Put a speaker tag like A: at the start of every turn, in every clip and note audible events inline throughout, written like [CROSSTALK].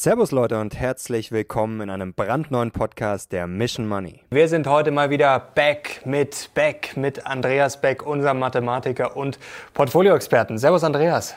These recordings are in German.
A: Servus Leute und herzlich willkommen in einem brandneuen Podcast der Mission Money.
B: Wir sind heute mal wieder back mit Beck, mit Andreas Beck, unserem Mathematiker und Portfolioexperten. Servus Andreas.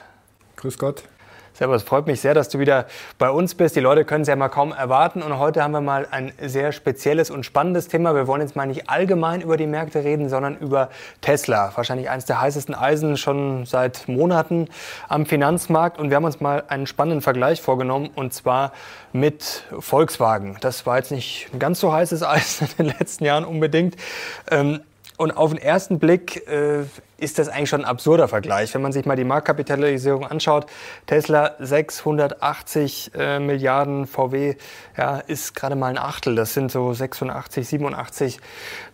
C: Grüß Gott.
B: Servus, freut mich sehr, dass du wieder bei uns bist. Die Leute können es ja mal kaum erwarten. Und heute haben wir mal ein sehr spezielles und spannendes Thema. Wir wollen jetzt mal nicht allgemein über die Märkte reden, sondern über Tesla. Wahrscheinlich eines der heißesten Eisen schon seit Monaten am Finanzmarkt. Und wir haben uns mal einen spannenden Vergleich vorgenommen und zwar mit Volkswagen. Das war jetzt nicht ein ganz so heißes Eisen [LAUGHS] in den letzten Jahren unbedingt. Ähm, und auf den ersten Blick äh, ist das eigentlich schon ein absurder Vergleich. Wenn man sich mal die Marktkapitalisierung anschaut, Tesla 680 äh, Milliarden, VW ja, ist gerade mal ein Achtel, das sind so 86, 87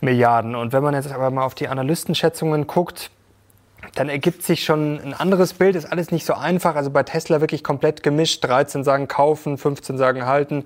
B: Milliarden. Und wenn man jetzt aber mal auf die Analystenschätzungen guckt, dann ergibt sich schon ein anderes Bild. Ist alles nicht so einfach. Also bei Tesla wirklich komplett gemischt. 13 sagen kaufen, 15 sagen halten,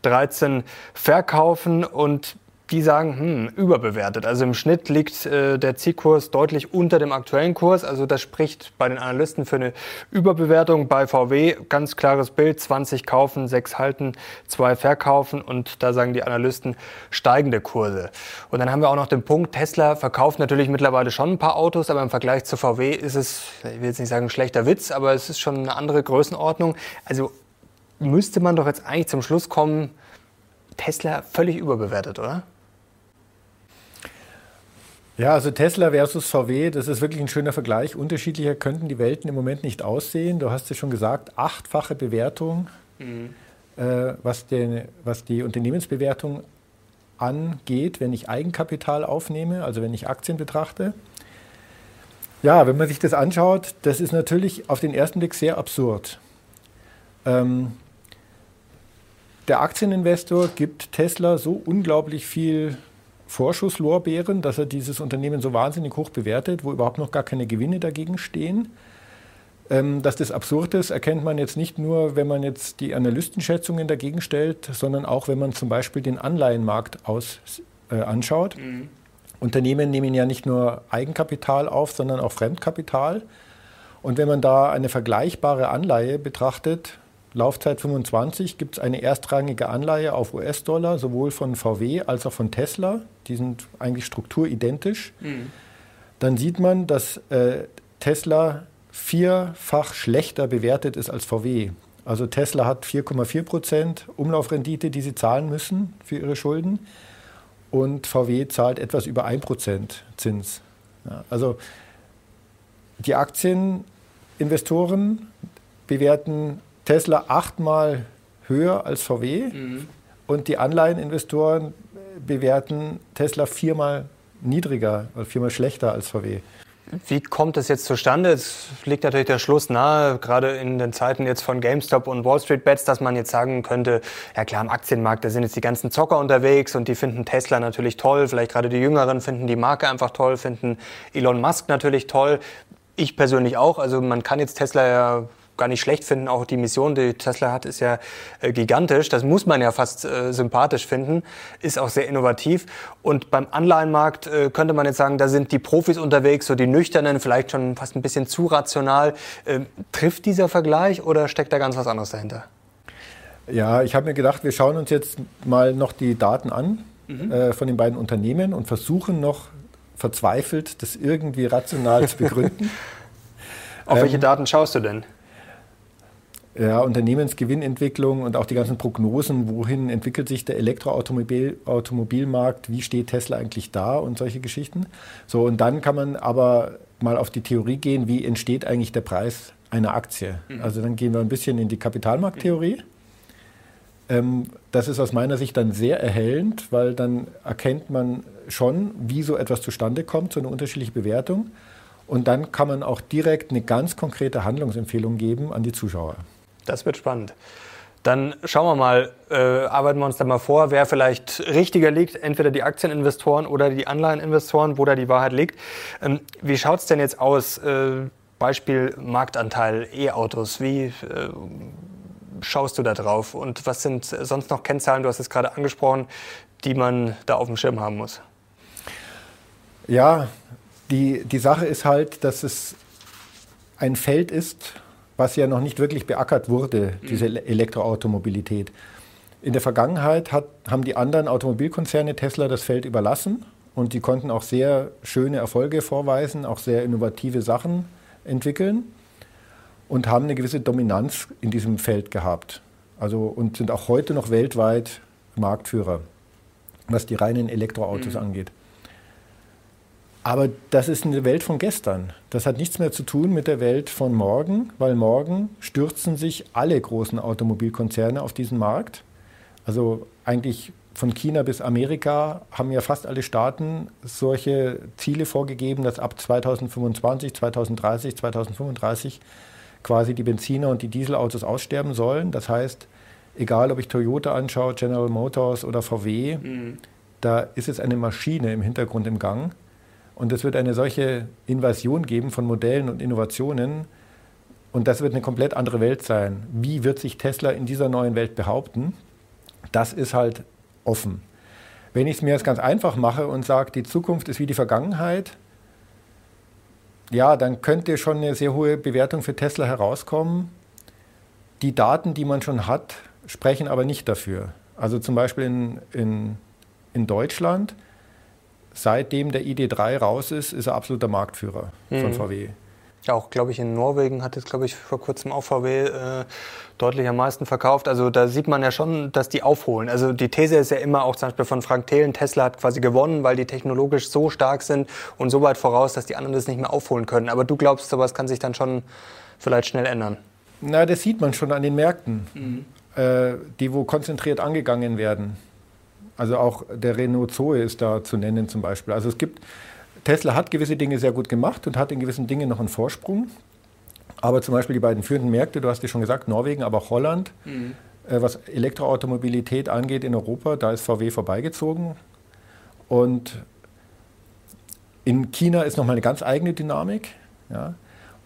B: 13 verkaufen. Und die sagen, hm, überbewertet. Also im Schnitt liegt äh, der Zielkurs deutlich unter dem aktuellen Kurs. Also das spricht bei den Analysten für eine Überbewertung. Bei VW ganz klares Bild, 20 kaufen, 6 halten, 2 verkaufen und da sagen die Analysten steigende Kurse. Und dann haben wir auch noch den Punkt, Tesla verkauft natürlich mittlerweile schon ein paar Autos, aber im Vergleich zu VW ist es, ich will jetzt nicht sagen schlechter Witz, aber es ist schon eine andere Größenordnung. Also müsste man doch jetzt eigentlich zum Schluss kommen, Tesla völlig überbewertet, oder?
C: Ja, also Tesla versus VW, das ist wirklich ein schöner Vergleich. Unterschiedlicher könnten die Welten im Moment nicht aussehen. Du hast es schon gesagt, achtfache Bewertung, mhm. äh, was, den, was die Unternehmensbewertung angeht, wenn ich Eigenkapital aufnehme, also wenn ich Aktien betrachte. Ja, wenn man sich das anschaut, das ist natürlich auf den ersten Blick sehr absurd. Ähm, der Aktieninvestor gibt Tesla so unglaublich viel Vorschusslorbeeren, dass er dieses Unternehmen so wahnsinnig hoch bewertet, wo überhaupt noch gar keine Gewinne dagegen stehen. Ähm, dass das absurd ist, erkennt man jetzt nicht nur, wenn man jetzt die Analystenschätzungen dagegen stellt, sondern auch, wenn man zum Beispiel den Anleihenmarkt aus, äh, anschaut. Mhm. Unternehmen nehmen ja nicht nur Eigenkapital auf, sondern auch Fremdkapital. Und wenn man da eine vergleichbare Anleihe betrachtet, Laufzeit 25 gibt es eine erstrangige Anleihe auf US-Dollar, sowohl von VW als auch von Tesla. Die sind eigentlich strukturidentisch. Mhm. Dann sieht man, dass äh, Tesla vierfach schlechter bewertet ist als VW. Also Tesla hat 4,4 Prozent Umlaufrendite, die sie zahlen müssen für ihre Schulden. Und VW zahlt etwas über 1 Prozent Zins. Ja, also die Aktieninvestoren bewerten Tesla achtmal höher als VW mhm. und die Anleiheninvestoren bewerten Tesla viermal niedriger oder viermal schlechter als VW.
B: Wie kommt das jetzt zustande? Es liegt natürlich der Schluss nahe, gerade in den Zeiten jetzt von GameStop und Wall Street Bets, dass man jetzt sagen könnte, ja klar, im Aktienmarkt, da sind jetzt die ganzen Zocker unterwegs und die finden Tesla natürlich toll. Vielleicht gerade die Jüngeren finden die Marke einfach toll, finden Elon Musk natürlich toll. Ich persönlich auch. Also man kann jetzt Tesla ja gar nicht schlecht finden. Auch die Mission, die Tesla hat, ist ja äh, gigantisch. Das muss man ja fast äh, sympathisch finden. Ist auch sehr innovativ. Und beim Anleihenmarkt äh, könnte man jetzt sagen, da sind die Profis unterwegs, so die Nüchternen, vielleicht schon fast ein bisschen zu rational. Ähm, trifft dieser Vergleich oder steckt da ganz was anderes dahinter?
C: Ja, ich habe mir gedacht, wir schauen uns jetzt mal noch die Daten an mhm. äh, von den beiden Unternehmen und versuchen noch verzweifelt, das irgendwie rational zu begründen. [LAUGHS]
B: Auf welche ähm, Daten schaust du denn?
C: Ja, Unternehmensgewinnentwicklung und auch die ganzen Prognosen, wohin entwickelt sich der Elektroautomobilmarkt, wie steht Tesla eigentlich da und solche Geschichten. So, und dann kann man aber mal auf die Theorie gehen, wie entsteht eigentlich der Preis einer Aktie. Mhm. Also dann gehen wir ein bisschen in die Kapitalmarkttheorie. Ähm, das ist aus meiner Sicht dann sehr erhellend, weil dann erkennt man schon, wie so etwas zustande kommt, so eine unterschiedliche Bewertung. Und dann kann man auch direkt eine ganz konkrete Handlungsempfehlung geben an die Zuschauer.
B: Das wird spannend. Dann schauen wir mal, äh, arbeiten wir uns da mal vor, wer vielleicht richtiger liegt, entweder die Aktieninvestoren oder die Anleiheninvestoren, wo da die Wahrheit liegt. Ähm, wie schaut es denn jetzt aus? Äh, Beispiel Marktanteil E-Autos. Wie äh, schaust du da drauf? Und was sind sonst noch Kennzahlen, du hast es gerade angesprochen, die man da auf dem Schirm haben muss?
C: Ja, die, die Sache ist halt, dass es ein Feld ist, was ja noch nicht wirklich beackert wurde, diese Elektroautomobilität. In der Vergangenheit hat, haben die anderen Automobilkonzerne Tesla das Feld überlassen und die konnten auch sehr schöne Erfolge vorweisen, auch sehr innovative Sachen entwickeln und haben eine gewisse Dominanz in diesem Feld gehabt. Also und sind auch heute noch weltweit Marktführer, was die reinen Elektroautos mhm. angeht. Aber das ist eine Welt von gestern. Das hat nichts mehr zu tun mit der Welt von morgen, weil morgen stürzen sich alle großen Automobilkonzerne auf diesen Markt. Also eigentlich von China bis Amerika haben ja fast alle Staaten solche Ziele vorgegeben, dass ab 2025, 2030, 2035 quasi die Benziner und die Dieselautos aussterben sollen. Das heißt, egal ob ich Toyota anschaue, General Motors oder VW, mhm. da ist es eine Maschine im Hintergrund im Gang und es wird eine solche Invasion geben von Modellen und Innovationen. Und das wird eine komplett andere Welt sein. Wie wird sich Tesla in dieser neuen Welt behaupten? Das ist halt offen. Wenn ich es mir jetzt ganz einfach mache und sage, die Zukunft ist wie die Vergangenheit, ja, dann könnte schon eine sehr hohe Bewertung für Tesla herauskommen. Die Daten, die man schon hat, sprechen aber nicht dafür. Also zum Beispiel in, in, in Deutschland seitdem der ID3 raus ist, ist er absoluter Marktführer mhm. von VW.
B: Ja, auch, glaube ich, in Norwegen hat es, glaube ich, vor kurzem auch VW äh, deutlich am meisten verkauft. Also da sieht man ja schon, dass die aufholen. Also die These ist ja immer auch zum Beispiel von Frank Thelen, Tesla hat quasi gewonnen, weil die technologisch so stark sind und so weit voraus, dass die anderen das nicht mehr aufholen können. Aber du glaubst, sowas kann sich dann schon vielleicht schnell ändern?
C: Na, das sieht man schon an den Märkten, mhm. äh, die wo konzentriert angegangen werden. Also auch der Renault Zoe ist da zu nennen zum Beispiel. Also es gibt, Tesla hat gewisse Dinge sehr gut gemacht und hat in gewissen Dingen noch einen Vorsprung. Aber zum Beispiel die beiden führenden Märkte, du hast ja schon gesagt, Norwegen, aber auch Holland, mhm. äh, was Elektroautomobilität angeht in Europa, da ist VW vorbeigezogen. Und in China ist nochmal eine ganz eigene Dynamik. Ja.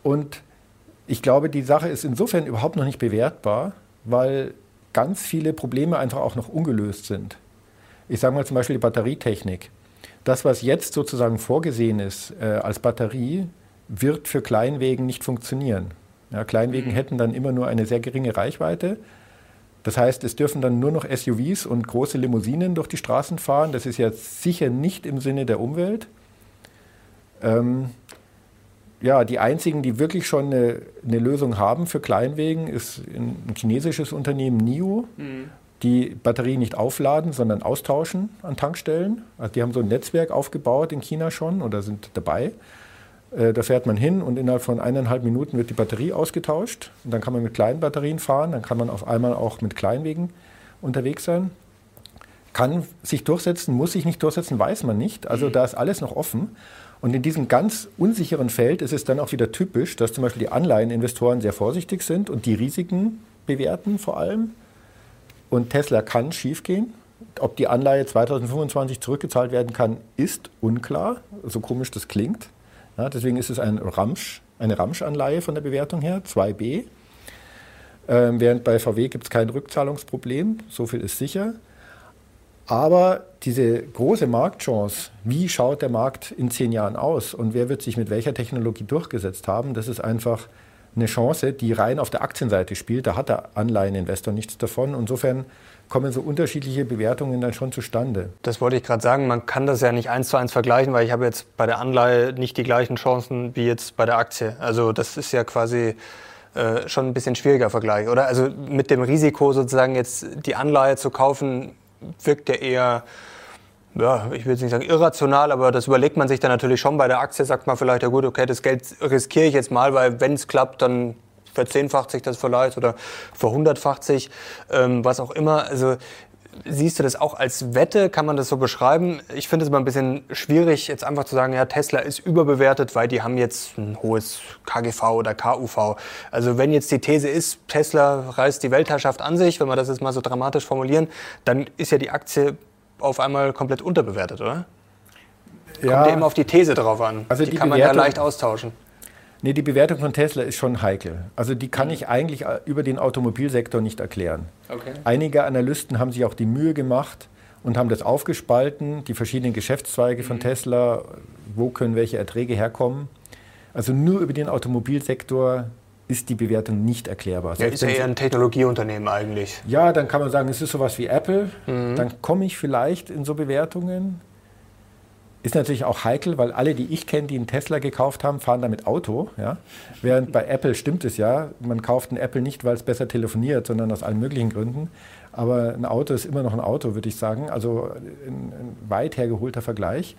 C: Und ich glaube, die Sache ist insofern überhaupt noch nicht bewertbar, weil ganz viele Probleme einfach auch noch ungelöst sind ich sage mal zum Beispiel die Batterietechnik. Das, was jetzt sozusagen vorgesehen ist äh, als Batterie, wird für Kleinwegen nicht funktionieren. Ja, Kleinwegen mhm. hätten dann immer nur eine sehr geringe Reichweite. Das heißt, es dürfen dann nur noch SUVs und große Limousinen durch die Straßen fahren. Das ist ja sicher nicht im Sinne der Umwelt. Ähm, ja, die einzigen, die wirklich schon eine, eine, Lösung haben für Kleinwegen, ist ein, ein chinesisches Unternehmen NIO. Mhm die Batterie nicht aufladen, sondern austauschen an Tankstellen. Also die haben so ein Netzwerk aufgebaut in China schon oder sind dabei. Äh, da fährt man hin und innerhalb von eineinhalb Minuten wird die Batterie ausgetauscht. Und dann kann man mit kleinen Batterien fahren, dann kann man auf einmal auch mit Kleinwegen unterwegs sein. Kann sich durchsetzen, muss sich nicht durchsetzen, weiß man nicht. Also da ist alles noch offen. Und in diesem ganz unsicheren Feld ist es dann auch wieder typisch, dass zum Beispiel die Anleiheninvestoren sehr vorsichtig sind und die Risiken bewerten vor allem und Tesla kann schiefgehen. Ob die Anleihe 2025 zurückgezahlt werden kann, ist unklar, so komisch das klingt. Ja, deswegen ist es ein Ramsch, eine Ramsch-Anleihe von der Bewertung her, 2b. Ähm, während bei VW gibt es kein Rückzahlungsproblem, so viel ist sicher. Aber diese große Marktchance, wie schaut der Markt in zehn Jahren aus und wer wird sich mit welcher Technologie durchgesetzt haben, das ist einfach eine Chance, die rein auf der Aktienseite spielt. Da hat der Anleiheninvestor nichts davon. Insofern kommen so unterschiedliche Bewertungen dann schon zustande.
B: Das wollte ich gerade sagen. Man kann das ja nicht eins zu eins vergleichen, weil ich habe jetzt bei der Anleihe nicht die gleichen Chancen wie jetzt bei der Aktie. Also das ist ja quasi äh, schon ein bisschen schwieriger Vergleich, oder? Also mit dem Risiko sozusagen jetzt die Anleihe zu kaufen, wirkt ja eher ja, ich will jetzt nicht sagen irrational, aber das überlegt man sich dann natürlich schon. Bei der Aktie sagt man vielleicht, ja gut, okay, das Geld riskiere ich jetzt mal, weil wenn es klappt, dann verzehnfacht sich das vielleicht oder verhundertfacht sich, ähm, was auch immer. Also siehst du das auch als Wette? Kann man das so beschreiben? Ich finde es immer ein bisschen schwierig, jetzt einfach zu sagen, ja, Tesla ist überbewertet, weil die haben jetzt ein hohes KGV oder KUV. Also wenn jetzt die These ist, Tesla reißt die Weltherrschaft an sich, wenn wir das jetzt mal so dramatisch formulieren, dann ist ja die Aktie auf einmal komplett unterbewertet, oder? Ja. Kommt ja immer auf die These drauf an. Also die, die kann man ja leicht austauschen.
C: Nee, die Bewertung von Tesla ist schon heikel. Also die kann ich eigentlich äh, über den Automobilsektor nicht erklären. Okay. Einige Analysten haben sich auch die Mühe gemacht und haben das aufgespalten, die verschiedenen Geschäftszweige von mhm. Tesla, wo können welche Erträge herkommen. Also nur über den Automobilsektor ist die Bewertung nicht erklärbar.
B: Ja, ist ja eher ein Technologieunternehmen eigentlich.
C: Ja, dann kann man sagen, es ist sowas wie Apple. Mhm. Dann komme ich vielleicht in so Bewertungen. Ist natürlich auch heikel, weil alle, die ich kenne, die einen Tesla gekauft haben, fahren damit Auto. Ja? Während bei Apple stimmt es ja, man kauft einen Apple nicht, weil es besser telefoniert, sondern aus allen möglichen Gründen. Aber ein Auto ist immer noch ein Auto, würde ich sagen. Also ein, ein weit hergeholter Vergleich.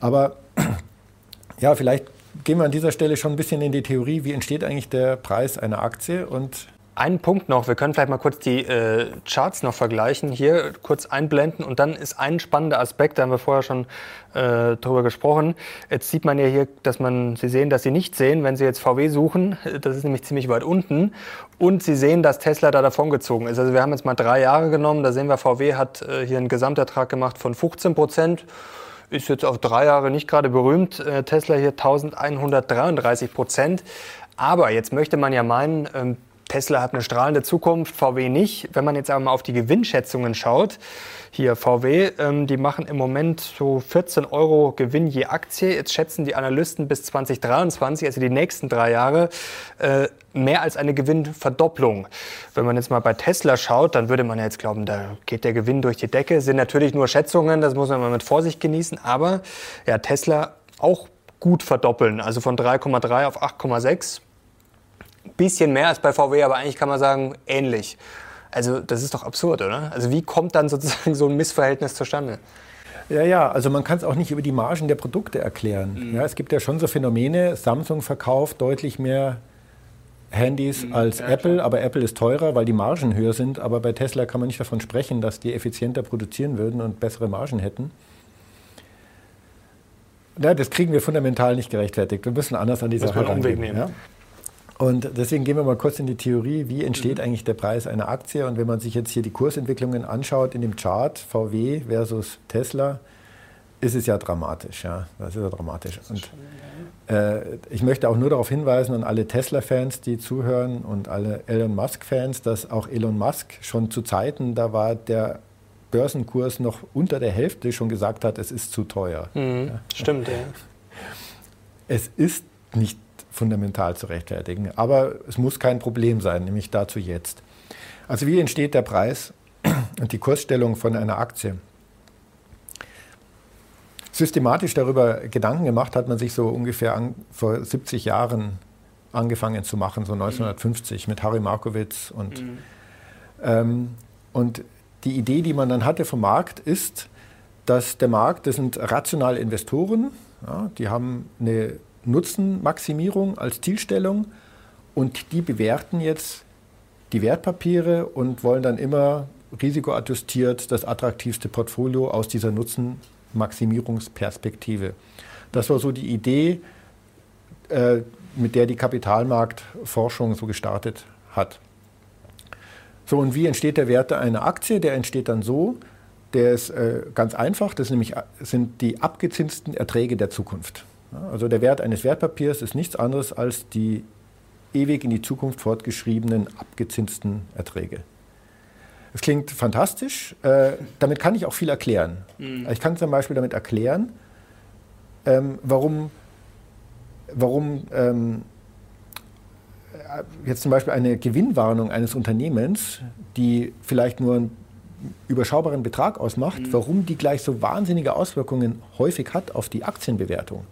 C: Aber [CLEARS THROAT] ja, vielleicht gehen wir an dieser Stelle schon ein bisschen in die Theorie, wie entsteht eigentlich der Preis einer Aktie
B: und ein Punkt noch, wir können vielleicht mal kurz die äh, Charts noch vergleichen, hier kurz einblenden und dann ist ein spannender Aspekt, da haben wir vorher schon äh, drüber gesprochen. Jetzt sieht man ja hier, dass man, Sie sehen, dass Sie nicht sehen, wenn Sie jetzt VW suchen, [LAUGHS] das ist nämlich ziemlich weit unten und Sie sehen, dass Tesla da davongezogen ist. Also wir haben jetzt mal drei Jahre genommen, da sehen wir, VW hat äh, hier einen Gesamtertrag gemacht von 15 Prozent ist jetzt auf drei Jahre nicht gerade berühmt. Äh, Tesla hier 1133 Prozent. Aber jetzt möchte man ja meinen, ähm, Tesla hat eine strahlende Zukunft, VW nicht. Wenn man jetzt aber mal auf die Gewinnschätzungen schaut, hier VW, ähm, die machen im Moment so 14 Euro Gewinn je Aktie. Jetzt schätzen die Analysten bis 2023, also die nächsten drei Jahre, äh, mehr als eine Gewinnverdopplung. Wenn man jetzt mal bei Tesla schaut, dann würde man ja jetzt glauben, da geht der Gewinn durch die Decke. Sind natürlich nur Schätzungen, das muss man mal mit Vorsicht genießen. Aber ja, Tesla auch gut verdoppeln, also von 3,3 auf 8,6 bisschen mehr als bei VW, aber eigentlich kann man sagen, ähnlich. Also das ist doch absurd, oder? Also wie kommt dann sozusagen [LAUGHS] so ein Missverhältnis zustande?
C: Ja, ja, also man kann es auch nicht über die Margen der Produkte erklären. Mhm. Ja, es gibt ja schon so Phänomene, Samsung verkauft deutlich mehr Handys mhm, als Apple, klar. aber Apple ist teurer, weil die Margen höher sind. Aber bei Tesla kann man nicht davon sprechen, dass die effizienter produzieren würden und bessere Margen hätten. Ja, das kriegen wir fundamental nicht gerechtfertigt. Wir müssen anders an die Sache rangehen. Ja? Und deswegen gehen wir mal kurz in die Theorie, wie entsteht mhm. eigentlich der Preis einer Aktie? Und wenn man sich jetzt hier die Kursentwicklungen anschaut in dem Chart VW versus Tesla, ist es ja dramatisch. Ja, das ist ja dramatisch. Und äh, ich möchte auch nur darauf hinweisen an alle Tesla-Fans, die zuhören und alle Elon Musk-Fans, dass auch Elon Musk schon zu Zeiten, da war der Börsenkurs noch unter der Hälfte, schon gesagt hat, es ist zu teuer.
B: Mhm, ja. Stimmt, ja.
C: Es ist nicht fundamental zu rechtfertigen. Aber es muss kein Problem sein, nämlich dazu jetzt. Also wie entsteht der Preis [CLEARS THROAT] und die Kursstellung von einer Aktie? Systematisch darüber Gedanken gemacht hat man sich so ungefähr an, vor 70 Jahren angefangen zu machen, so 1950 mit Harry Markowitz. Und, mhm. ähm, und die Idee, die man dann hatte vom Markt, ist, dass der Markt, das sind rationale Investoren, ja, die haben eine Nutzenmaximierung als Zielstellung und die bewerten jetzt die Wertpapiere und wollen dann immer risikoadjustiert das attraktivste Portfolio aus dieser Nutzenmaximierungsperspektive. Das war so die Idee, äh, mit der die Kapitalmarktforschung so gestartet hat. So, und wie entsteht der Wert einer Aktie? Der entsteht dann so, der ist äh, ganz einfach, das nämlich, sind die abgezinsten Erträge der Zukunft. Also der Wert eines Wertpapiers ist nichts anderes als die ewig in die Zukunft fortgeschriebenen abgezinsten Erträge. Das klingt fantastisch. Äh, damit kann ich auch viel erklären. Mhm. Ich kann zum Beispiel damit erklären, ähm, warum, warum ähm, jetzt zum Beispiel eine Gewinnwarnung eines Unternehmens, die vielleicht nur einen überschaubaren Betrag ausmacht, mhm. warum die gleich so wahnsinnige Auswirkungen häufig hat auf die Aktienbewertung.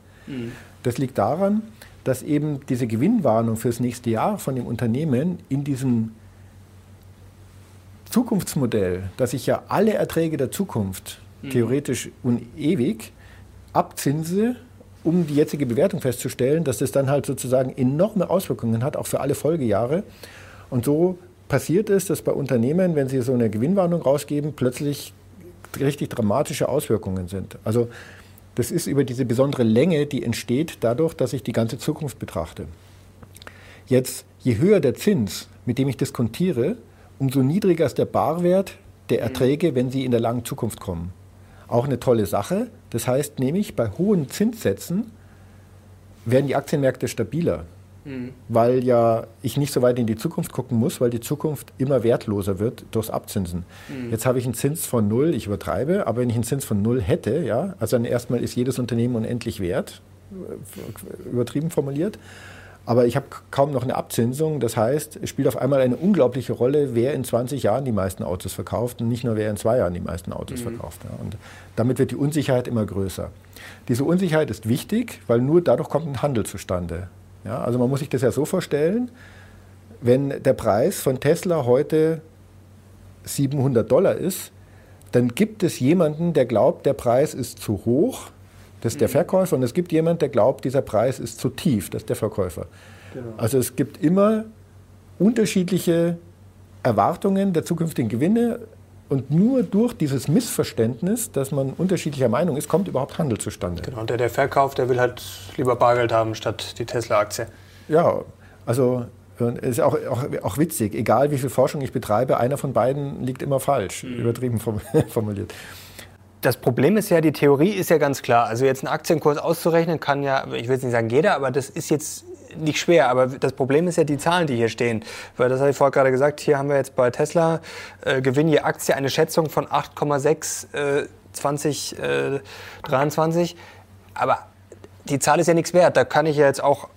C: Das liegt daran, dass eben diese Gewinnwarnung fürs nächste Jahr von dem Unternehmen in diesem Zukunftsmodell, dass ich ja alle Erträge der Zukunft mhm. theoretisch und ewig abzinse, um die jetzige Bewertung festzustellen, dass das dann halt sozusagen enorme Auswirkungen hat, auch für alle Folgejahre. Und so passiert es, dass bei Unternehmen, wenn sie so eine Gewinnwarnung rausgeben, plötzlich richtig dramatische Auswirkungen sind. Also das ist über diese besondere Länge, die entsteht dadurch, dass ich die ganze Zukunft betrachte. Jetzt, je höher der Zins, mit dem ich diskontiere, umso niedriger ist der Barwert der mhm. Erträge, wenn sie in der langen Zukunft kommen. Auch eine tolle Sache. Das heißt nämlich, bei hohen Zinssätzen werden die Aktienmärkte stabiler. Mhm. Weil ja ich nicht so weit in die Zukunft gucken muss, weil die Zukunft immer wertloser wird durchs Abzinsen. Mhm. Jetzt habe ich einen Zins von null, ich übertreibe, aber wenn ich einen Zins von null hätte, ja, also dann erstmal ist jedes Unternehmen unendlich wert, übertrieben formuliert. Aber ich habe kaum noch eine Abzinsung. Das heißt, es spielt auf einmal eine unglaubliche Rolle, wer in 20 Jahren die meisten Autos verkauft und nicht nur wer in zwei Jahren die meisten Autos mhm. verkauft. Ja. Und damit wird die Unsicherheit immer größer. Diese Unsicherheit ist wichtig, weil nur dadurch kommt ein Handel zustande. Ja, also man muss sich das ja so vorstellen, wenn der Preis von Tesla heute 700 Dollar ist, dann gibt es jemanden, der glaubt, der Preis ist zu hoch, das ist der mhm. Verkäufer, und es gibt jemanden, der glaubt, dieser Preis ist zu tief, das ist der Verkäufer. Genau. Also es gibt immer unterschiedliche Erwartungen der zukünftigen Gewinne und nur durch dieses Missverständnis, dass man unterschiedlicher Meinung ist, kommt überhaupt Handel zustande.
B: Genau, und der, der Verkauf, der will halt lieber Bargeld haben statt die Tesla-Aktie.
C: Ja, also es ist auch, auch, auch, witzig, egal wie viel Forschung ich betreibe, einer von beiden liegt immer falsch, mhm. übertrieben [LAUGHS] formuliert.
B: Das Problem ist ja, die Theorie ist ja ganz klar. Also jetzt einen Aktienkurs auszurechnen kann ja, ich will jetzt nicht sagen jeder, aber das ist jetzt nicht schwer. Aber das Problem ist ja die Zahlen, die hier stehen. Weil das habe ich vorher gerade gesagt, hier haben wir jetzt bei Tesla äh, Gewinn je Aktie eine Schätzung von 8,6 äh, 2023. Äh, aber die Zahl ist ja nichts wert. Da kann ich ja jetzt auch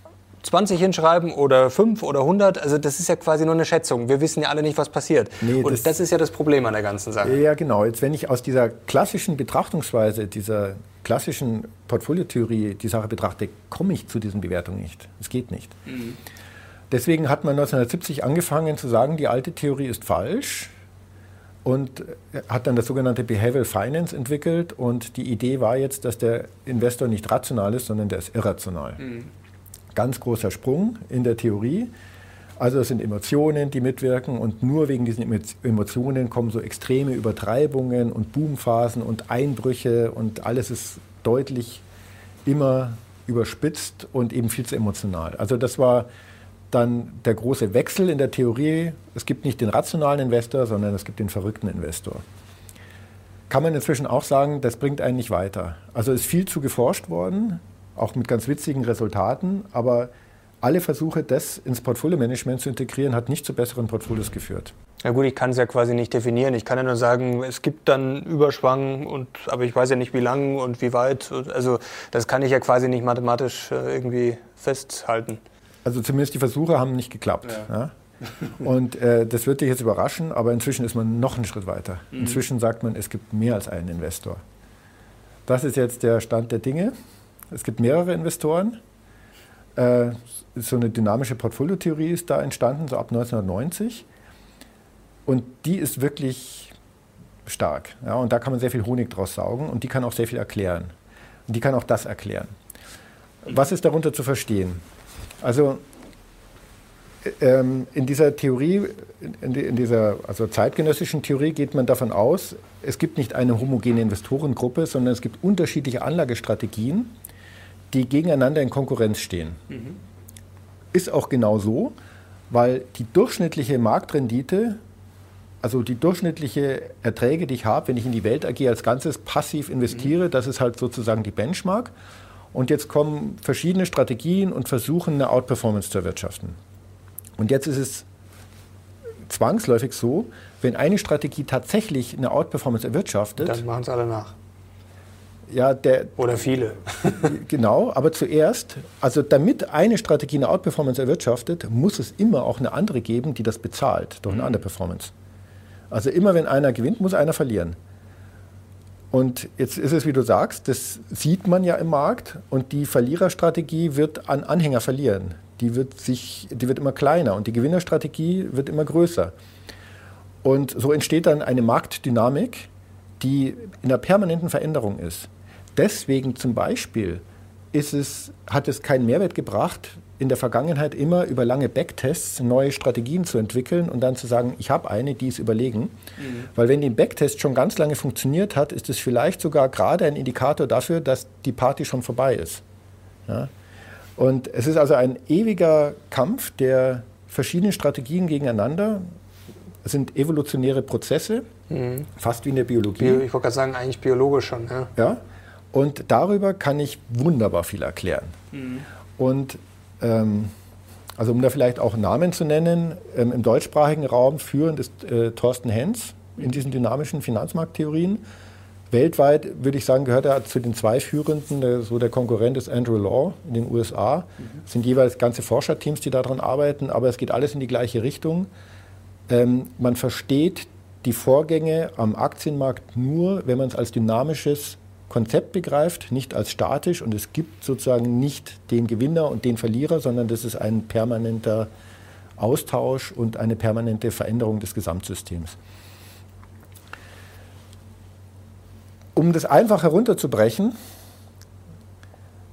B: 20 hinschreiben oder 5 oder 100. Also das ist ja quasi nur eine Schätzung. Wir wissen ja alle nicht, was passiert. Nee, und das, das, ist ja das Problem an der ganzen Sache.
C: Ja, genau. Jetzt, wenn ich aus dieser klassischen Betrachtungsweise, dieser klassischen Portfoliotheorie die Sache betrachte, komme ich zu diesen Bewertungen nicht. Es geht nicht. Mhm. Deswegen hat man 1970 angefangen zu sagen, die alte Theorie ist falsch und hat dann das sogenannte Behavioral Finance entwickelt. Und die Idee war jetzt, dass der Investor nicht rational ist, sondern der ist irrational. Mhm ganz großer Sprung in der Theorie. Also es sind Emotionen, die mitwirken und nur wegen diesen Emotionen kommen so extreme Übertreibungen und Boomphasen und Einbrüche und alles ist deutlich immer überspitzt und eben viel zu emotional. Also das war dann der große Wechsel in der Theorie. Es gibt nicht den rationalen Investor, sondern es gibt den verrückten Investor. Kann man inzwischen auch sagen, das bringt einen nicht weiter. Also ist viel zu geforscht worden auch mit ganz witzigen Resultaten. Aber alle Versuche, das ins Portfolio-Management zu integrieren, hat nicht zu besseren Portfolios geführt.
B: Ja gut, ich kann es ja quasi nicht definieren. Ich kann ja nur sagen, es gibt dann Überschwang, und, aber ich weiß ja nicht, wie lang und wie weit. Also das kann ich ja quasi nicht mathematisch äh, irgendwie festhalten.
C: Also zumindest die Versuche haben nicht geklappt. Ja. Ja? Und äh, das wird dich jetzt überraschen, aber inzwischen ist man noch einen Schritt weiter. Mhm. Inzwischen sagt man, es gibt mehr als einen Investor. Das ist jetzt der Stand der Dinge. Es gibt mehrere Investoren. Äh, so eine dynamische Portfoliotheorie ist da entstanden, so ab 1990. Und die ist wirklich stark. Ja, und da kann man sehr viel Honig draus saugen und die kann auch sehr viel erklären. Und die kann auch das erklären. Was ist darunter zu verstehen? Also ähm, in dieser Theorie, in dieser also zeitgenössischen Theorie geht man davon aus, es gibt nicht eine homogene Investorengruppe, sondern es gibt unterschiedliche Anlagestrategien die gegeneinander in Konkurrenz stehen. Mhm. Ist auch genau so, weil die durchschnittliche Marktrendite, also die durchschnittliche Erträge, die ich habe, wenn ich in die Welt AG als Ganzes passiv investiere, mhm. das ist halt sozusagen die Benchmark. Und jetzt kommen verschiedene Strategien und versuchen eine Outperformance zu erwirtschaften. Und jetzt ist es zwangsläufig so, wenn eine Strategie tatsächlich eine Outperformance erwirtschaftet,
B: dann machen es alle nach.
C: Ja, der,
B: Oder viele. [LAUGHS]
C: genau, aber zuerst, also damit eine Strategie eine Outperformance erwirtschaftet, muss es immer auch eine andere geben, die das bezahlt durch eine mhm. Underperformance. Also immer wenn einer gewinnt, muss einer verlieren. Und jetzt ist es, wie du sagst, das sieht man ja im Markt und die Verliererstrategie wird an Anhänger verlieren. Die wird, sich, die wird immer kleiner und die Gewinnerstrategie wird immer größer. Und so entsteht dann eine Marktdynamik, die in einer permanenten Veränderung ist. Deswegen zum Beispiel es, hat es keinen Mehrwert gebracht, in der Vergangenheit immer über lange Backtests neue Strategien zu entwickeln und dann zu sagen, ich habe eine, die ist überlegen. Mhm. Weil wenn die Backtest schon ganz lange funktioniert hat, ist es vielleicht sogar gerade ein Indikator dafür, dass die Party schon vorbei ist. Ja? Und es ist also ein ewiger Kampf der verschiedenen Strategien gegeneinander. Es sind evolutionäre Prozesse, mhm. fast wie in der Biologie.
B: Bio, ich wollte gerade sagen, eigentlich biologisch schon.
C: Ja. ja? Und darüber kann ich wunderbar viel erklären. Mhm. Und ähm, also um da vielleicht auch Namen zu nennen, ähm, im deutschsprachigen Raum führend ist äh, Thorsten Hens in diesen dynamischen Finanzmarkttheorien. weltweit würde ich sagen, gehört er zu den zwei führenden. Der, so der Konkurrent ist Andrew Law in den USA. Mhm. Es sind jeweils ganze Forscherteams, die daran arbeiten, aber es geht alles in die gleiche Richtung. Ähm, man versteht die Vorgänge am Aktienmarkt nur, wenn man es als dynamisches Konzept begreift, nicht als statisch. Und es gibt sozusagen nicht den Gewinner und den Verlierer, sondern das ist ein permanenter Austausch und eine permanente Veränderung des Gesamtsystems. Um das einfach herunterzubrechen,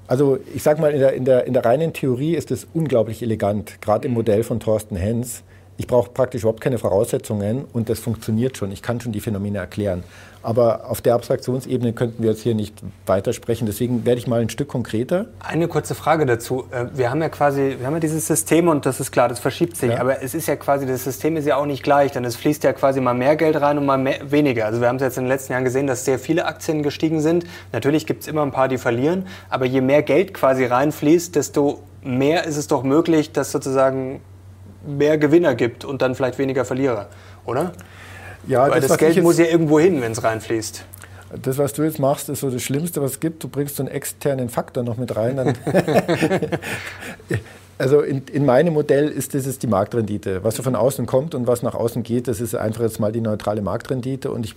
C: also ich sage mal, in der, in, der, in der reinen Theorie ist es unglaublich elegant, gerade im Modell von Thorsten Hens. Ich brauche praktisch überhaupt keine Voraussetzungen und das funktioniert schon. Ich kann schon die Phänomene erklären. Aber auf der Abstraktionsebene könnten wir jetzt hier nicht weitersprechen. Deswegen werde ich mal ein Stück konkreter.
B: Eine kurze Frage dazu. Äh, wir haben ja quasi, wir haben ja dieses System und das ist klar, das verschiebt sich. Ja. Aber es ist ja quasi, das System ist ja auch nicht gleich, denn es fließt ja quasi mal mehr Geld rein und mal mehr, weniger. Also wir haben es jetzt in den letzten Jahren gesehen, dass sehr viele Aktien gestiegen sind. Natürlich gibt es immer ein paar, die verlieren. Aber je mehr Geld quasi reinfließt, desto mehr ist es doch möglich, dass sozusagen mehr Gewinner gibt und dann vielleicht weniger Verlierer, oder? Ja, Weil das, das Geld muss ja irgendwo hin, wenn es reinfließt.
C: Das, was du jetzt machst, ist so das Schlimmste, was es gibt. Du bringst so einen externen Faktor noch mit rein. [LAUGHS] also in, in, meinem Modell ist das die Marktrendite. Was so von außen kommt und was nach außen geht, das ist einfach jetzt mal die neutrale Marktrendite. Und ich,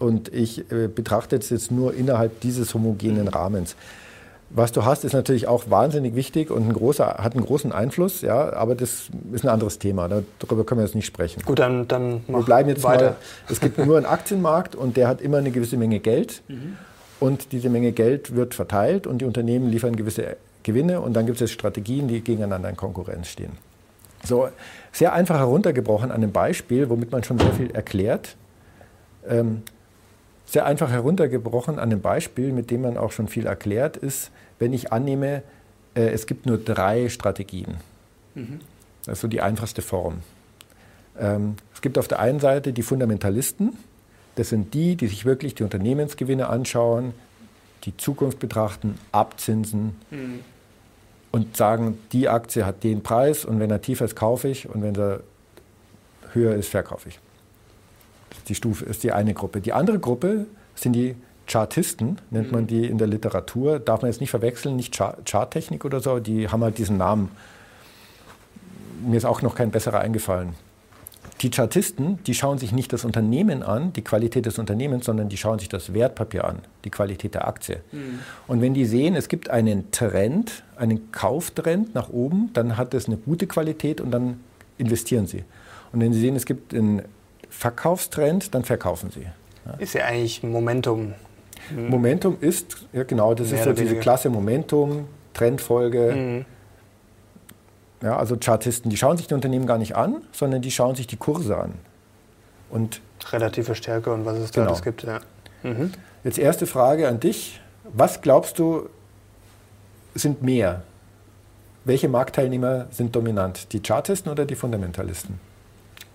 C: und ich äh, betrachte es jetzt nur innerhalb dieses homogenen Rahmens was du hast, ist natürlich auch wahnsinnig wichtig und ein großer, hat einen großen Einfluss, ja, aber das ist ein anderes Thema. Darüber können wir jetzt nicht sprechen.
B: Gut, dann, dann
C: wir bleiben jetzt weiter. Mal, es gibt nur einen Aktienmarkt und der hat immer eine gewisse Menge Geld. Mhm. Und diese Menge Geld wird verteilt und die Unternehmen liefern gewisse Gewinne und dann gibt es Strategien, die gegeneinander in Konkurrenz stehen. So, sehr einfach heruntergebrochen an einem Beispiel, womit man schon sehr viel erklärt. Ähm, sehr einfach heruntergebrochen an einem Beispiel, mit dem man auch schon viel erklärt, ist, wenn ich annehme, äh, es gibt nur drei Strategien. Mhm. Das ist so die einfachste Form. Ähm, es gibt auf der einen Seite die Fundamentalisten. Das sind die, die sich wirklich die Unternehmensgewinne anschauen, die Zukunft betrachten, abzinsen mhm. und sagen, die Aktie hat den Preis und wenn er tiefer ist, kaufe ich und wenn er höher ist, verkaufe ich. Die Stufe ist die eine Gruppe. Die andere Gruppe sind die Chartisten, nennt man mhm. die in der Literatur. Darf man jetzt nicht verwechseln, nicht Charttechnik oder so, die haben halt diesen Namen. Mir ist auch noch kein besserer eingefallen. Die Chartisten, die schauen sich nicht das Unternehmen an, die Qualität des Unternehmens, sondern die schauen sich das Wertpapier an, die Qualität der Aktie. Mhm. Und wenn die sehen, es gibt einen Trend, einen Kauftrend nach oben, dann hat es eine gute Qualität und dann investieren sie. Und wenn sie sehen, es gibt einen Verkaufstrend, dann verkaufen sie.
B: Ist ja eigentlich Momentum.
C: Mhm. Momentum ist, ja genau, das Mehr ist so diese Klasse Momentum, Trendfolge. Mhm. Ja, also Chartisten, die schauen sich die Unternehmen gar nicht an, sondern die schauen sich die Kurse an.
B: Und Relative Stärke und was es da genau. alles gibt. Ja.
C: Mhm. Jetzt erste Frage an dich. Was glaubst du, sind mehr? Welche Marktteilnehmer sind dominant? Die Chartisten oder die Fundamentalisten?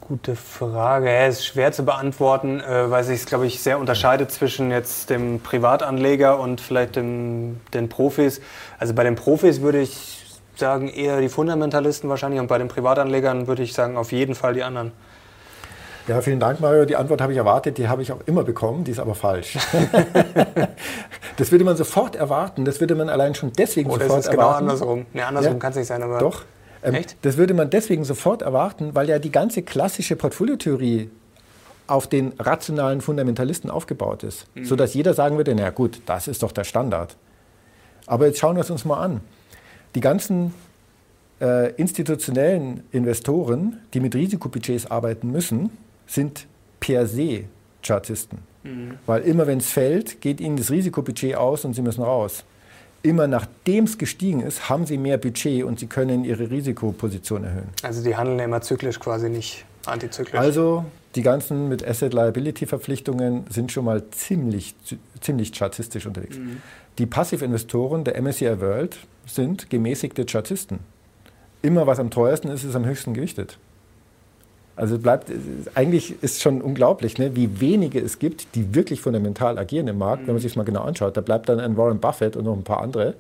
B: Gute Frage. Ja, ist schwer zu beantworten, äh, weil sich, glaube ich, sehr unterscheidet zwischen jetzt dem Privatanleger und vielleicht dem, den Profis. Also bei den Profis würde ich sagen eher die Fundamentalisten wahrscheinlich und bei den Privatanlegern würde ich sagen auf jeden Fall die anderen.
C: Ja, vielen Dank, Mario. Die Antwort habe ich erwartet, die habe ich auch immer bekommen, die ist aber falsch. [LAUGHS] das würde man sofort erwarten, das würde man allein schon deswegen Oder sofort ist es genau erwarten.
B: andersrum? Ne, andersrum ja, kann es nicht sein, aber.
C: Doch, ähm, Echt? Das würde man deswegen sofort erwarten, weil ja die ganze klassische Portfoliotheorie auf den rationalen Fundamentalisten aufgebaut ist, mhm. sodass jeder sagen würde, na gut, das ist doch der Standard. Aber jetzt schauen wir es uns mal an. Die ganzen äh, institutionellen Investoren, die mit Risikobudgets arbeiten müssen, sind per se Chartisten. Mhm. Weil immer wenn es fällt, geht ihnen das Risikobudget aus und sie müssen raus immer nachdem es gestiegen ist, haben sie mehr Budget und sie können ihre Risikoposition erhöhen.
B: Also die handeln immer zyklisch quasi nicht antizyklisch.
C: Also die ganzen mit Asset Liability Verpflichtungen sind schon mal ziemlich, ziemlich chartistisch unterwegs. Mhm. Die Passivinvestoren der MSCI World sind gemäßigte Chartisten. Immer was am teuersten ist, ist am höchsten gewichtet. Also bleibt, eigentlich ist schon unglaublich, ne, wie wenige es gibt, die wirklich fundamental agieren im Markt, mhm. wenn man sich das mal genau anschaut. Da bleibt dann ein Warren Buffett und noch ein paar andere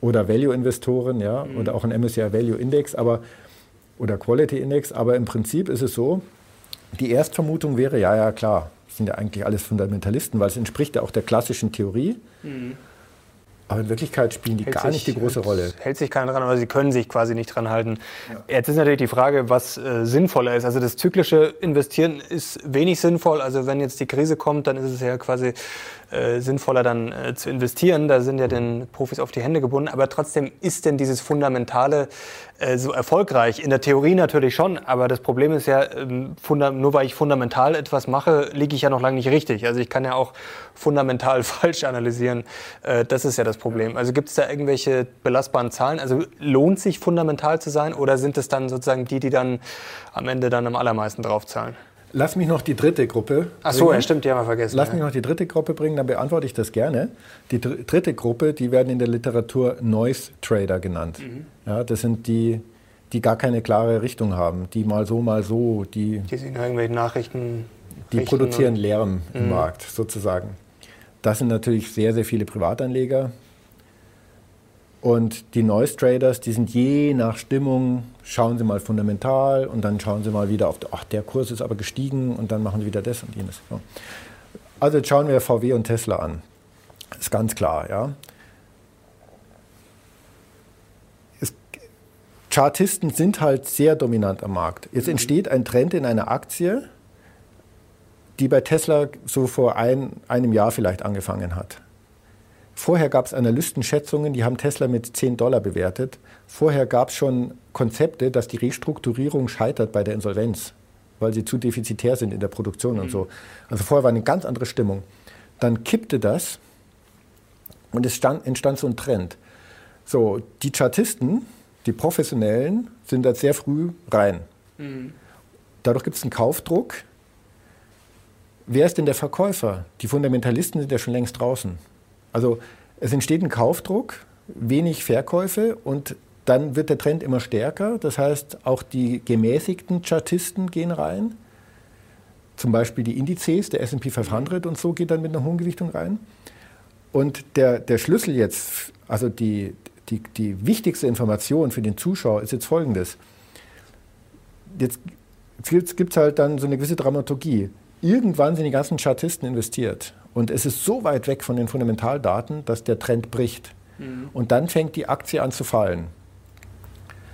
C: oder Value-Investoren, ja, mhm. oder auch ein MSCI Value Index, aber oder Quality Index. Aber im Prinzip ist es so, Die Erstvermutung wäre, ja, ja, klar, sind ja eigentlich alles Fundamentalisten, weil es entspricht ja auch der klassischen Theorie. Mhm. Aber in Wirklichkeit spielen die hält gar sich, nicht die große Rolle.
B: Hält sich keiner dran, aber sie können sich quasi nicht dran halten. Ja. Jetzt ist natürlich die Frage, was äh, sinnvoller ist. Also das zyklische Investieren ist wenig sinnvoll. Also wenn jetzt die Krise kommt, dann ist es ja quasi äh, sinnvoller dann äh, zu investieren. Da sind ja den Profis auf die Hände gebunden. Aber trotzdem ist denn dieses Fundamentale äh, so erfolgreich? In der Theorie natürlich schon, aber das Problem ist ja, ähm, nur weil ich fundamental etwas mache, liege ich ja noch lange nicht richtig. Also ich kann ja auch fundamental [LAUGHS] falsch analysieren. Äh, das ist ja das Problem. Also gibt es da irgendwelche belastbaren Zahlen? Also lohnt sich fundamental zu sein oder sind es dann sozusagen die, die dann am Ende dann am allermeisten draufzahlen?
C: Lass mich noch die dritte Gruppe.
B: Ach so, ja, stimmt, die haben wir vergessen.
C: Lass ja. mich noch die dritte Gruppe bringen, dann beantworte ich das gerne. Die dritte Gruppe, die werden in der Literatur Noise Trader genannt. Mhm. Ja, das sind die, die gar keine klare Richtung haben, die mal so, mal so, die.
B: Die sind irgendwelche Nachrichten.
C: Die produzieren Lärm im mhm. Markt sozusagen. Das sind natürlich sehr, sehr viele Privatanleger, und die Noise Traders, die sind je nach Stimmung, schauen sie mal fundamental und dann schauen sie mal wieder auf, ach, der Kurs ist aber gestiegen und dann machen sie wieder das und jenes. Also jetzt schauen wir VW und Tesla an. Ist ganz klar, ja. Es, Chartisten sind halt sehr dominant am Markt. Jetzt entsteht ein Trend in einer Aktie, die bei Tesla so vor ein, einem Jahr vielleicht angefangen hat. Vorher gab es Analystenschätzungen, die haben Tesla mit 10 Dollar bewertet. Vorher gab es schon Konzepte, dass die Restrukturierung scheitert bei der Insolvenz, weil sie zu defizitär sind in der Produktion mhm. und so. Also vorher war eine ganz andere Stimmung. Dann kippte das und es stand, entstand so ein Trend. So, die Chartisten, die Professionellen, sind da sehr früh rein. Mhm. Dadurch gibt es einen Kaufdruck. Wer ist denn der Verkäufer? Die Fundamentalisten sind ja schon längst draußen. Also es entsteht ein Kaufdruck, wenig Verkäufe und dann wird der Trend immer stärker. Das heißt, auch die gemäßigten Chartisten gehen rein. Zum Beispiel die Indizes, der SP 500 und so geht dann mit einer hohen Gewichtung rein. Und der, der Schlüssel jetzt, also die, die, die wichtigste Information für den Zuschauer ist jetzt folgendes. Jetzt gibt es halt dann so eine gewisse Dramaturgie. Irgendwann sind die ganzen Chartisten investiert. Und es ist so weit weg von den Fundamentaldaten, dass der Trend bricht. Mhm. Und dann fängt die Aktie an zu fallen.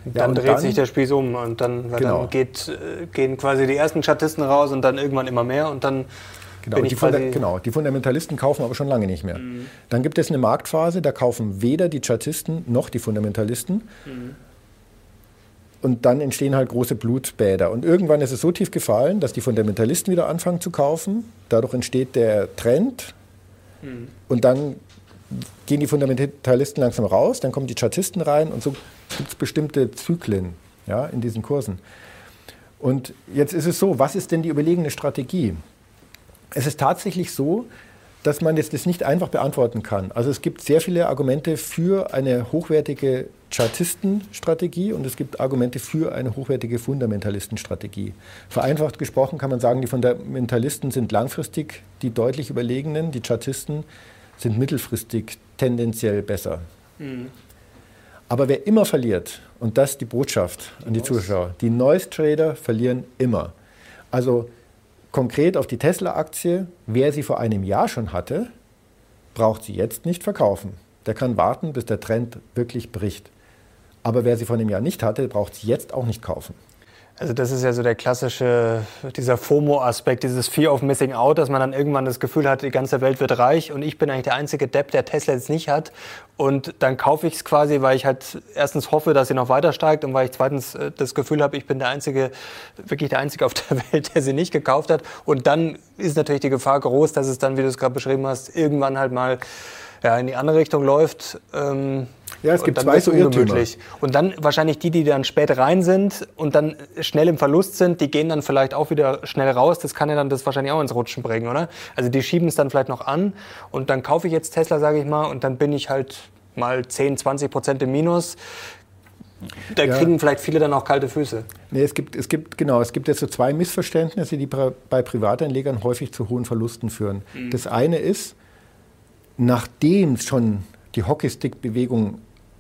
B: Ja, dann dreht dann, sich der Spieß um und dann, genau. dann geht, gehen quasi die ersten Chartisten raus und dann irgendwann immer mehr und dann
C: Genau die, genau, die Fundamentalisten kaufen aber schon lange nicht mehr. Mhm. Dann gibt es eine Marktphase, da kaufen weder die Chartisten noch die Fundamentalisten. Mhm. Und dann entstehen halt große Blutbäder. Und irgendwann ist es so tief gefallen, dass die Fundamentalisten wieder anfangen zu kaufen. Dadurch entsteht der Trend. Mhm. Und dann gehen die Fundamentalisten langsam raus, dann kommen die Chartisten rein und so gibt es bestimmte Zyklen ja, in diesen Kursen. Und jetzt ist es so, was ist denn die überlegene Strategie? Es ist tatsächlich so, dass man jetzt das nicht einfach beantworten kann. Also es gibt sehr viele Argumente für eine hochwertige Chartistenstrategie und es gibt Argumente für eine hochwertige Fundamentalistenstrategie. Vereinfacht gesprochen kann man sagen, die Fundamentalisten sind langfristig die deutlich überlegenen, die Chartisten sind mittelfristig tendenziell besser. Mhm. Aber wer immer verliert, und das ist die Botschaft die an die Noise. Zuschauer, die Noise Trader verlieren immer. Also Konkret auf die Tesla-Aktie, wer sie vor einem Jahr schon hatte, braucht sie jetzt nicht verkaufen. Der kann warten, bis der Trend wirklich bricht. Aber wer sie vor einem Jahr nicht hatte, braucht sie jetzt auch nicht kaufen.
B: Also das ist ja so der klassische, dieser FOMO-Aspekt, dieses Fear of Missing Out, dass man dann irgendwann das Gefühl hat, die ganze Welt wird reich und ich bin eigentlich der einzige Depp, der Tesla jetzt nicht hat. Und dann kaufe ich es quasi, weil ich halt erstens hoffe, dass sie noch weiter steigt und weil ich zweitens äh, das Gefühl habe, ich bin der einzige, wirklich der einzige auf [LAUGHS] der Welt, der sie nicht gekauft hat. Und dann ist natürlich die Gefahr groß, dass es dann, wie du es gerade beschrieben hast, irgendwann halt mal ja, in die andere Richtung läuft.
C: Ähm, ja, es gibt zwei so Irrtümer.
B: Und dann wahrscheinlich die, die dann spät rein sind und dann schnell im Verlust sind, die gehen dann vielleicht auch wieder schnell raus. Das kann ja dann das wahrscheinlich auch ins Rutschen bringen, oder? Also die schieben es dann vielleicht noch an und dann kaufe ich jetzt Tesla, sage ich mal, und dann bin ich halt mal 10, 20 Prozent im Minus. Da ja. kriegen vielleicht viele dann auch kalte Füße.
C: Nee, es gibt, es gibt, genau, es gibt jetzt so zwei Missverständnisse, die bei Privatanlegern häufig zu hohen Verlusten führen. Mhm. Das eine ist, nachdem schon die Hockeystick-Bewegung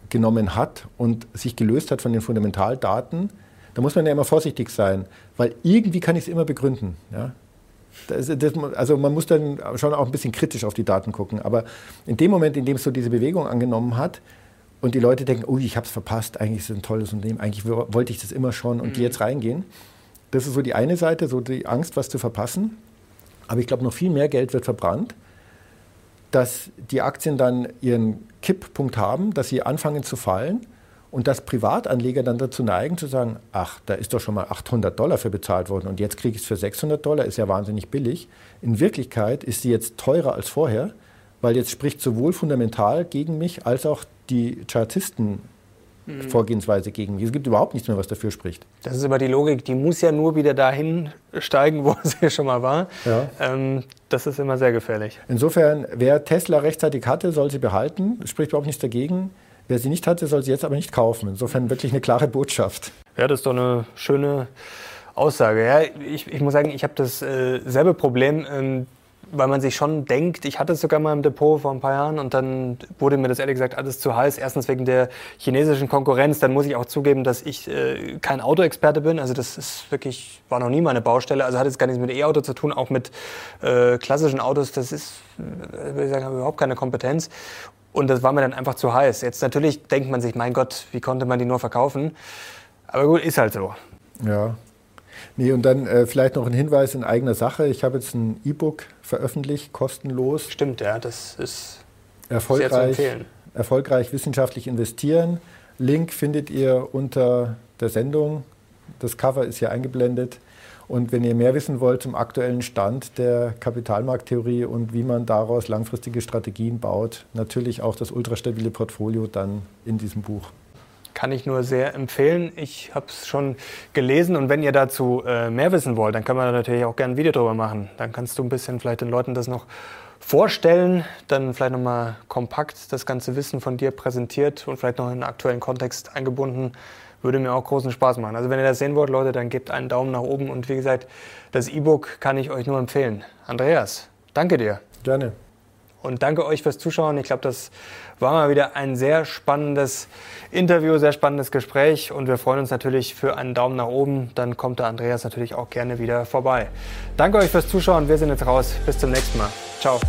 C: genommen hat und sich gelöst hat von den Fundamentaldaten, Da muss man ja immer vorsichtig sein, weil irgendwie kann ich es immer begründen. Ja? Das, das, also man muss dann schon auch ein bisschen kritisch auf die Daten gucken. Aber in dem Moment, in dem es so diese Bewegung angenommen hat und die Leute denken, ui, ich habe es verpasst, eigentlich ist es ein tolles Unternehmen, eigentlich wollte ich das immer schon und mhm. die jetzt reingehen. Das ist so die eine Seite, so die Angst, was zu verpassen. Aber ich glaube, noch viel mehr Geld wird verbrannt, dass die Aktien dann ihren Kipppunkt haben, dass sie anfangen zu fallen und dass Privatanleger dann dazu neigen zu sagen, ach, da ist doch schon mal 800 Dollar für bezahlt worden und jetzt kriege ich es für 600 Dollar, ist ja wahnsinnig billig. In Wirklichkeit ist sie jetzt teurer als vorher, weil jetzt spricht sowohl fundamental gegen mich als auch die Chartisten mhm. Vorgehensweise gegen mich. Es gibt überhaupt nichts mehr, was dafür spricht.
B: Das ist aber die Logik, die muss ja nur wieder dahin steigen, wo [LAUGHS] sie schon mal war. Ja. Ähm, das ist immer sehr gefährlich.
C: Insofern, wer Tesla rechtzeitig hatte, soll sie behalten. Es spricht überhaupt nichts dagegen. Wer sie nicht hatte, soll sie jetzt aber nicht kaufen. Insofern wirklich eine klare Botschaft.
B: Ja, das ist doch eine schöne Aussage. Ja, ich, ich muss sagen, ich habe dasselbe äh, Problem. Ähm, weil man sich schon denkt, ich hatte es sogar mal im Depot vor ein paar Jahren und dann wurde mir das ehrlich gesagt alles zu heiß. Erstens wegen der chinesischen Konkurrenz, dann muss ich auch zugeben, dass ich äh, kein Autoexperte bin. Also das ist wirklich, war noch nie meine Baustelle. Also hat jetzt gar nichts mit E-Auto zu tun, auch mit äh, klassischen Autos. Das ist, äh, würde ich sagen, überhaupt keine Kompetenz. Und das war mir dann einfach zu heiß. Jetzt natürlich denkt man sich, mein Gott, wie konnte man die nur verkaufen? Aber gut, ist halt so.
C: Ja, Nee, und dann äh, vielleicht noch ein Hinweis in eigener Sache. Ich habe jetzt ein E-Book veröffentlicht, kostenlos.
B: Stimmt, ja, das ist
C: erfolgreich, sehr zu empfehlen. Erfolgreich wissenschaftlich investieren. Link findet ihr unter der Sendung. Das Cover ist hier eingeblendet. Und wenn ihr mehr wissen wollt zum aktuellen Stand der Kapitalmarkttheorie und wie man daraus langfristige Strategien baut, natürlich auch das ultrastabile Portfolio dann in diesem Buch
B: kann ich nur sehr empfehlen. Ich habe es schon gelesen und wenn ihr dazu äh, mehr wissen wollt, dann kann man da natürlich auch gerne ein Video drüber machen. Dann kannst du ein bisschen vielleicht den Leuten das noch vorstellen, dann vielleicht nochmal kompakt das ganze Wissen von dir präsentiert und vielleicht noch in einen aktuellen Kontext eingebunden. Würde mir auch großen Spaß machen. Also wenn ihr das sehen wollt, Leute, dann gebt einen Daumen nach oben und wie gesagt, das E-Book kann ich euch nur empfehlen. Andreas, danke dir.
C: Gerne.
B: Und danke euch fürs Zuschauen. Ich glaube, das war mal wieder ein sehr spannendes Interview, sehr spannendes Gespräch. Und wir freuen uns natürlich für einen Daumen nach oben. Dann kommt der Andreas natürlich auch gerne wieder vorbei. Danke euch fürs Zuschauen. Wir sind jetzt raus. Bis zum nächsten Mal. Ciao.